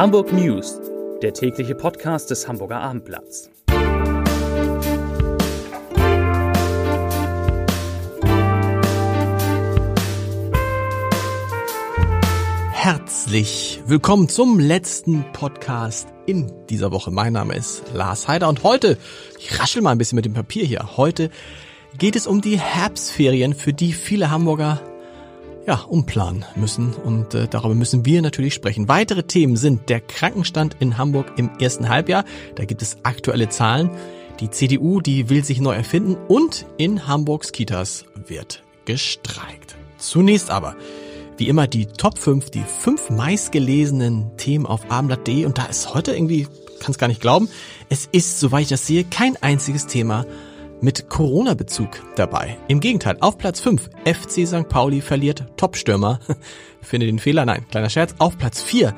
Hamburg News, der tägliche Podcast des Hamburger Abendblatts. Herzlich willkommen zum letzten Podcast in dieser Woche. Mein Name ist Lars Heider und heute, ich raschel mal ein bisschen mit dem Papier hier, heute geht es um die Herbstferien, für die viele Hamburger ja, umplanen müssen. Und äh, darüber müssen wir natürlich sprechen. Weitere Themen sind der Krankenstand in Hamburg im ersten Halbjahr, da gibt es aktuelle Zahlen, die CDU, die will sich neu erfinden. Und in Hamburgs Kitas wird gestreikt. Zunächst aber, wie immer die Top 5, die fünf meistgelesenen Themen auf abendblatt.de und da ist heute irgendwie, kann es gar nicht glauben, es ist, soweit ich das sehe, kein einziges Thema mit Corona-Bezug dabei. Im Gegenteil, auf Platz 5 FC St. Pauli verliert Topstürmer. Finde den Fehler, nein, kleiner Scherz. Auf Platz 4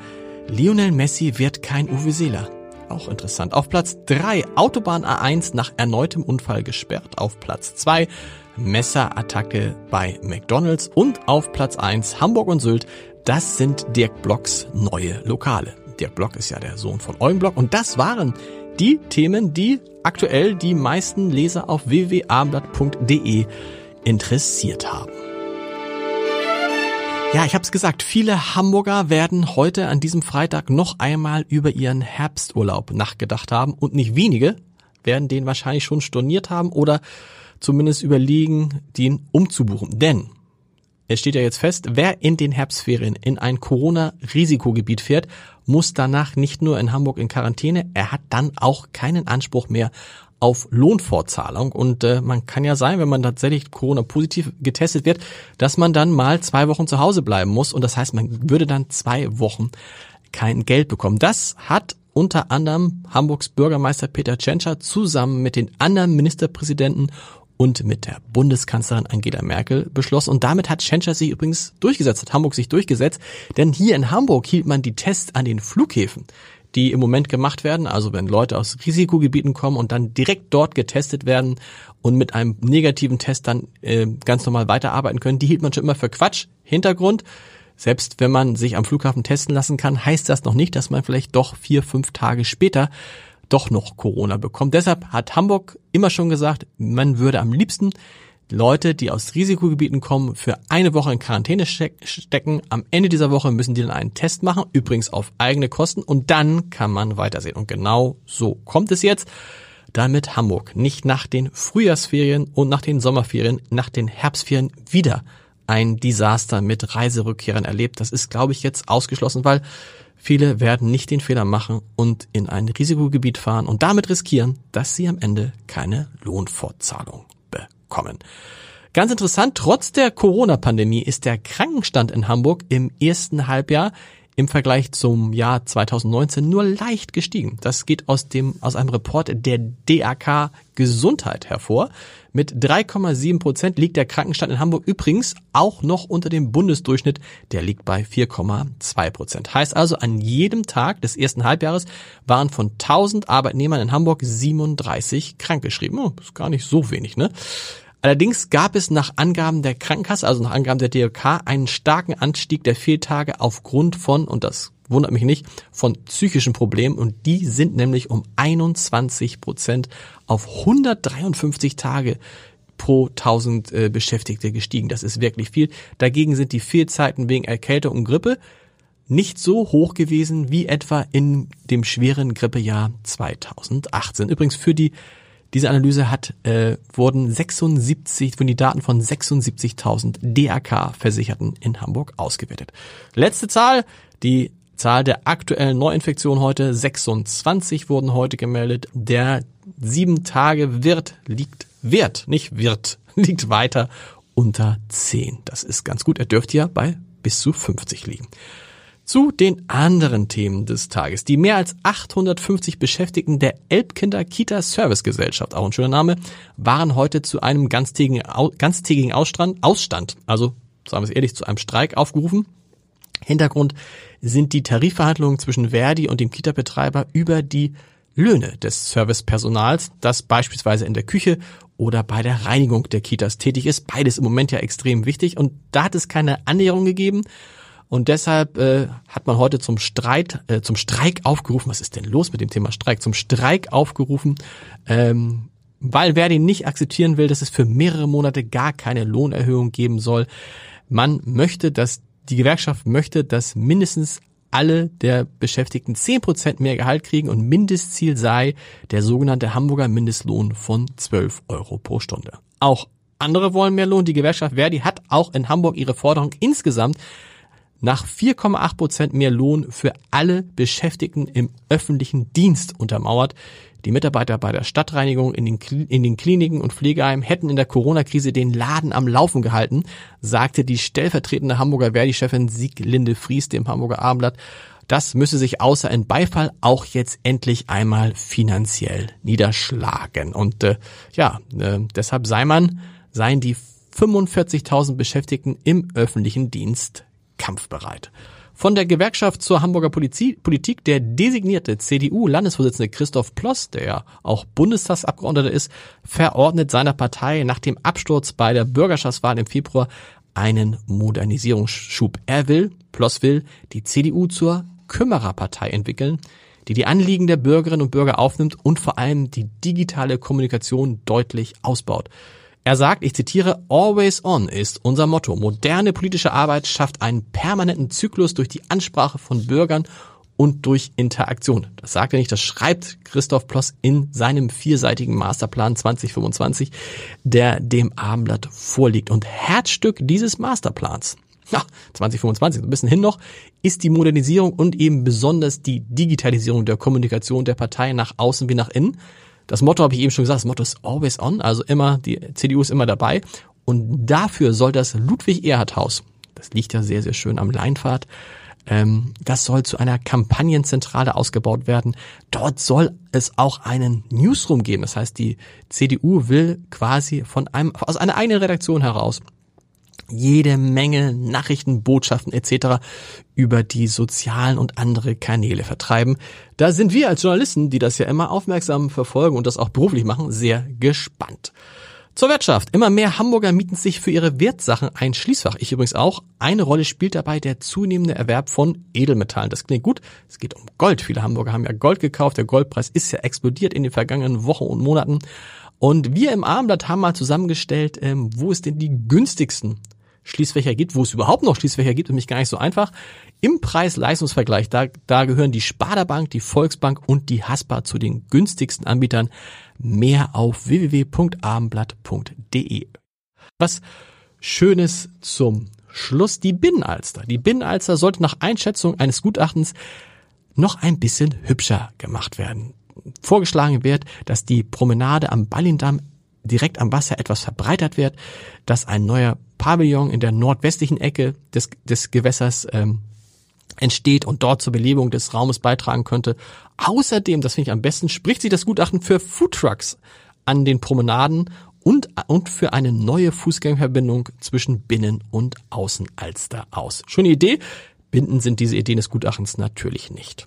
Lionel Messi wird kein Uwe Seeler. Auch interessant. Auf Platz 3 Autobahn A1 nach erneutem Unfall gesperrt. Auf Platz 2 Messerattacke bei McDonald's und auf Platz 1 Hamburg und Sylt. Das sind Dirk Blocks neue Lokale. Dirk Block ist ja der Sohn von Eugen Block und das waren die Themen, die aktuell die meisten Leser auf www.abendblatt.de interessiert haben. Ja, ich habe es gesagt, viele Hamburger werden heute an diesem Freitag noch einmal über ihren Herbsturlaub nachgedacht haben und nicht wenige werden den wahrscheinlich schon storniert haben oder zumindest überlegen, den umzubuchen. Denn es steht ja jetzt fest, wer in den Herbstferien in ein Corona-Risikogebiet fährt, muss danach nicht nur in Hamburg in Quarantäne, er hat dann auch keinen Anspruch mehr auf Lohnfortzahlung. Und äh, man kann ja sein, wenn man tatsächlich Corona-positiv getestet wird, dass man dann mal zwei Wochen zu Hause bleiben muss. Und das heißt, man würde dann zwei Wochen kein Geld bekommen. Das hat unter anderem Hamburgs Bürgermeister Peter Tschentscher zusammen mit den anderen Ministerpräsidenten und mit der Bundeskanzlerin Angela Merkel beschlossen. Und damit hat Schenscher sich übrigens durchgesetzt, hat Hamburg sich durchgesetzt. Denn hier in Hamburg hielt man die Tests an den Flughäfen, die im Moment gemacht werden. Also wenn Leute aus Risikogebieten kommen und dann direkt dort getestet werden und mit einem negativen Test dann äh, ganz normal weiterarbeiten können, die hielt man schon immer für Quatsch. Hintergrund, selbst wenn man sich am Flughafen testen lassen kann, heißt das noch nicht, dass man vielleicht doch vier, fünf Tage später doch noch Corona bekommt. Deshalb hat Hamburg immer schon gesagt, man würde am liebsten Leute, die aus Risikogebieten kommen, für eine Woche in Quarantäne stecken. Am Ende dieser Woche müssen die dann einen Test machen, übrigens auf eigene Kosten, und dann kann man weitersehen. Und genau so kommt es jetzt, damit Hamburg nicht nach den Frühjahrsferien und nach den Sommerferien, nach den Herbstferien wieder ein Desaster mit Reiserückkehrern erlebt. Das ist, glaube ich, jetzt ausgeschlossen, weil Viele werden nicht den Fehler machen und in ein Risikogebiet fahren und damit riskieren, dass sie am Ende keine Lohnfortzahlung bekommen. Ganz interessant, trotz der Corona-Pandemie ist der Krankenstand in Hamburg im ersten Halbjahr im Vergleich zum Jahr 2019 nur leicht gestiegen. Das geht aus dem, aus einem Report der DAK Gesundheit hervor. Mit 3,7 Prozent liegt der Krankenstand in Hamburg übrigens auch noch unter dem Bundesdurchschnitt. Der liegt bei 4,2 Prozent. Heißt also, an jedem Tag des ersten Halbjahres waren von 1000 Arbeitnehmern in Hamburg 37 krankgeschrieben. Oh, ist gar nicht so wenig, ne? Allerdings gab es nach Angaben der Krankenkasse, also nach Angaben der DRK, einen starken Anstieg der Fehltage aufgrund von, und das wundert mich nicht, von psychischen Problemen und die sind nämlich um 21 Prozent auf 153 Tage pro 1000 äh, Beschäftigte gestiegen. Das ist wirklich viel. Dagegen sind die Fehlzeiten wegen Erkältung und Grippe nicht so hoch gewesen wie etwa in dem schweren Grippejahr 2018. Übrigens für die diese Analyse hat, äh, wurden 76, wurden die Daten von 76.000 DRK-Versicherten in Hamburg ausgewertet. Letzte Zahl, die Zahl der aktuellen Neuinfektionen heute, 26 wurden heute gemeldet. Der sieben Tage Wirt liegt, Wert, nicht Wirt, liegt weiter unter 10. Das ist ganz gut. Er dürfte ja bei bis zu 50 liegen. Zu den anderen Themen des Tages. Die mehr als 850 Beschäftigten der Elbkinder Kita Service Gesellschaft, auch ein schöner Name, waren heute zu einem ganztägigen, ganztägigen Ausstand, Ausstand, also sagen wir es ehrlich, zu einem Streik aufgerufen. Hintergrund sind die Tarifverhandlungen zwischen Verdi und dem Kita-Betreiber über die Löhne des Servicepersonals, das beispielsweise in der Küche oder bei der Reinigung der Kitas tätig ist. Beides im Moment ja extrem wichtig und da hat es keine Annäherung gegeben Und deshalb äh, hat man heute zum Streit, äh, zum Streik aufgerufen. Was ist denn los mit dem Thema Streik? Zum Streik aufgerufen, ähm, weil Verdi nicht akzeptieren will, dass es für mehrere Monate gar keine Lohnerhöhung geben soll. Man möchte, dass die Gewerkschaft möchte, dass mindestens alle der Beschäftigten zehn Prozent mehr Gehalt kriegen und Mindestziel sei der sogenannte Hamburger Mindestlohn von 12 Euro pro Stunde. Auch andere wollen mehr Lohn. Die Gewerkschaft Verdi hat auch in Hamburg ihre Forderung insgesamt nach 4,8 Prozent mehr Lohn für alle Beschäftigten im öffentlichen Dienst untermauert. Die Mitarbeiter bei der Stadtreinigung in den, in den Kliniken und Pflegeheimen hätten in der Corona-Krise den Laden am Laufen gehalten, sagte die stellvertretende Hamburger Verdi-Chefin Sieglinde Fries dem Hamburger Abendblatt. Das müsse sich außer in Beifall auch jetzt endlich einmal finanziell niederschlagen. Und äh, ja, äh, deshalb sei man, seien die 45.000 Beschäftigten im öffentlichen Dienst kampfbereit. Von der Gewerkschaft zur Hamburger Politik der designierte CDU-Landesvorsitzende Christoph Ploss, der ja auch Bundestagsabgeordneter ist, verordnet seiner Partei nach dem Absturz bei der Bürgerschaftswahl im Februar einen Modernisierungsschub. Er will, Ploss will, die CDU zur Kümmererpartei entwickeln, die die Anliegen der Bürgerinnen und Bürger aufnimmt und vor allem die digitale Kommunikation deutlich ausbaut. Er sagt, ich zitiere, Always On ist unser Motto. Moderne politische Arbeit schafft einen permanenten Zyklus durch die Ansprache von Bürgern und durch Interaktion. Das sagt er nicht, das schreibt Christoph Ploss in seinem vierseitigen Masterplan 2025, der dem Abendblatt vorliegt. Und Herzstück dieses Masterplans, ja, 2025, ein bisschen hin noch, ist die Modernisierung und eben besonders die Digitalisierung der Kommunikation der Partei nach außen wie nach innen. Das Motto habe ich eben schon gesagt, das Motto ist always on, also immer, die CDU ist immer dabei. Und dafür soll das Ludwig-Erhard-Haus, das liegt ja sehr, sehr schön am Leinpfad, ähm, das soll zu einer Kampagnenzentrale ausgebaut werden. Dort soll es auch einen Newsroom geben. Das heißt, die CDU will quasi von einem, aus einer eigenen Redaktion heraus jede Menge Nachrichten, Botschaften etc. über die sozialen und andere Kanäle vertreiben. Da sind wir als Journalisten, die das ja immer aufmerksam verfolgen und das auch beruflich machen, sehr gespannt. Zur Wirtschaft. Immer mehr Hamburger mieten sich für ihre Wertsachen ein Schließfach. Ich übrigens auch. Eine Rolle spielt dabei der zunehmende Erwerb von Edelmetallen. Das klingt gut. Es geht um Gold. Viele Hamburger haben ja Gold gekauft. Der Goldpreis ist ja explodiert in den vergangenen Wochen und Monaten. Und wir im Abendblatt haben mal zusammengestellt, ähm, wo es denn die günstigsten Schließfächer gibt, wo es überhaupt noch Schließfächer gibt, nämlich gar nicht so einfach. Im Preis-Leistungsvergleich, da, da gehören die Sparda Bank, die Volksbank und die Haspa zu den günstigsten Anbietern. Mehr auf www.abendblatt.de. Was Schönes zum Schluss, die Binnenalster. Die Binnenalster sollte nach Einschätzung eines Gutachtens noch ein bisschen hübscher gemacht werden. Vorgeschlagen wird, dass die Promenade am Ballindamm direkt am Wasser etwas verbreitert wird, dass ein neuer Pavillon in der nordwestlichen Ecke des, des Gewässers ähm, entsteht und dort zur Belebung des Raumes beitragen könnte. Außerdem, das finde ich am besten, spricht sich das Gutachten für Foodtrucks an den Promenaden und, und für eine neue Fußgängerverbindung zwischen Binnen- und Außenalster aus. Schöne Idee. Binden sind diese Ideen des Gutachtens natürlich nicht.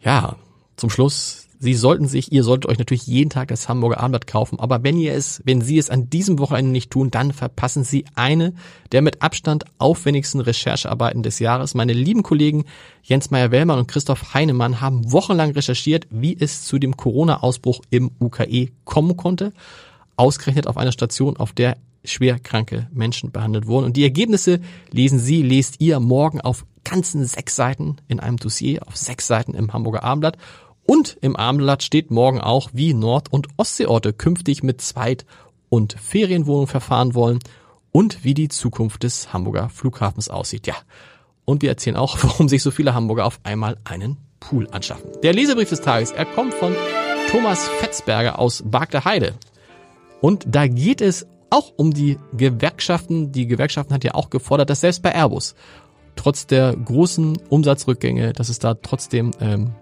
Ja, zum Schluss Sie sollten sich, ihr solltet euch natürlich jeden Tag das Hamburger Abendblatt kaufen, aber wenn ihr es, wenn Sie es an diesem Wochenende nicht tun, dann verpassen Sie eine der mit Abstand aufwendigsten Recherchearbeiten des Jahres. Meine lieben Kollegen Jens Meyer-Wellmann und Christoph Heinemann haben wochenlang recherchiert, wie es zu dem Corona-Ausbruch im UKE kommen konnte. Ausgerechnet auf einer Station, auf der schwer kranke Menschen behandelt wurden. Und die Ergebnisse lesen Sie, lest ihr morgen auf ganzen sechs Seiten in einem Dossier, auf sechs Seiten im Hamburger Abendblatt. Und im Abendblatt steht morgen auch, wie Nord- und Ostseeorte künftig mit Zweit- und Ferienwohnungen verfahren wollen und wie die Zukunft des Hamburger Flughafens aussieht. Ja. Und wir erzählen auch, warum sich so viele Hamburger auf einmal einen Pool anschaffen. Der Lesebrief des Tages, er kommt von Thomas Fetzberger aus Bagde Und da geht es auch um die Gewerkschaften. Die Gewerkschaften hat ja auch gefordert, dass selbst bei Airbus trotz der großen Umsatzrückgänge, dass es da trotzdem ähm,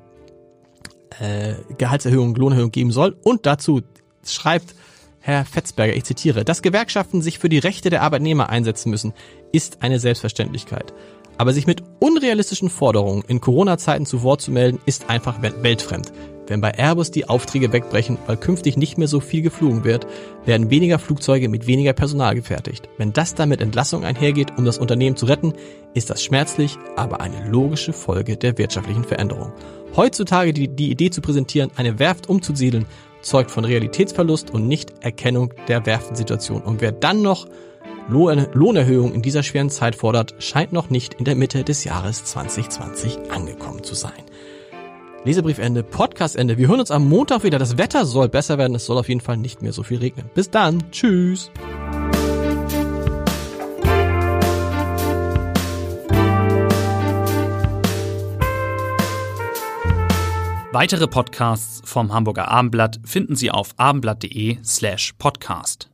äh, Gehaltserhöhung, Lohnerhöhung geben soll. Und dazu schreibt Herr Fetzberger, ich zitiere, dass Gewerkschaften sich für die Rechte der Arbeitnehmer einsetzen müssen, ist eine Selbstverständlichkeit. Aber sich mit unrealistischen Forderungen in Corona-Zeiten zu Wort zu melden, ist einfach weltfremd. Wenn bei Airbus die Aufträge wegbrechen, weil künftig nicht mehr so viel geflogen wird, werden weniger Flugzeuge mit weniger Personal gefertigt. Wenn das dann mit Entlassung einhergeht, um das Unternehmen zu retten, ist das schmerzlich, aber eine logische Folge der wirtschaftlichen Veränderung. Heutzutage die, die Idee zu präsentieren, eine Werft umzusiedeln, zeugt von Realitätsverlust und nicht Erkennung der Werftensituation. Und wer dann noch Lohnerhöhung in dieser schweren Zeit fordert, scheint noch nicht in der Mitte des Jahres 2020 angekommen zu sein. Lesebriefende, Podcastende. Wir hören uns am Montag wieder. Das Wetter soll besser werden. Es soll auf jeden Fall nicht mehr so viel regnen. Bis dann. Tschüss. Weitere Podcasts vom Hamburger Abendblatt finden Sie auf abendblatt.de slash podcast.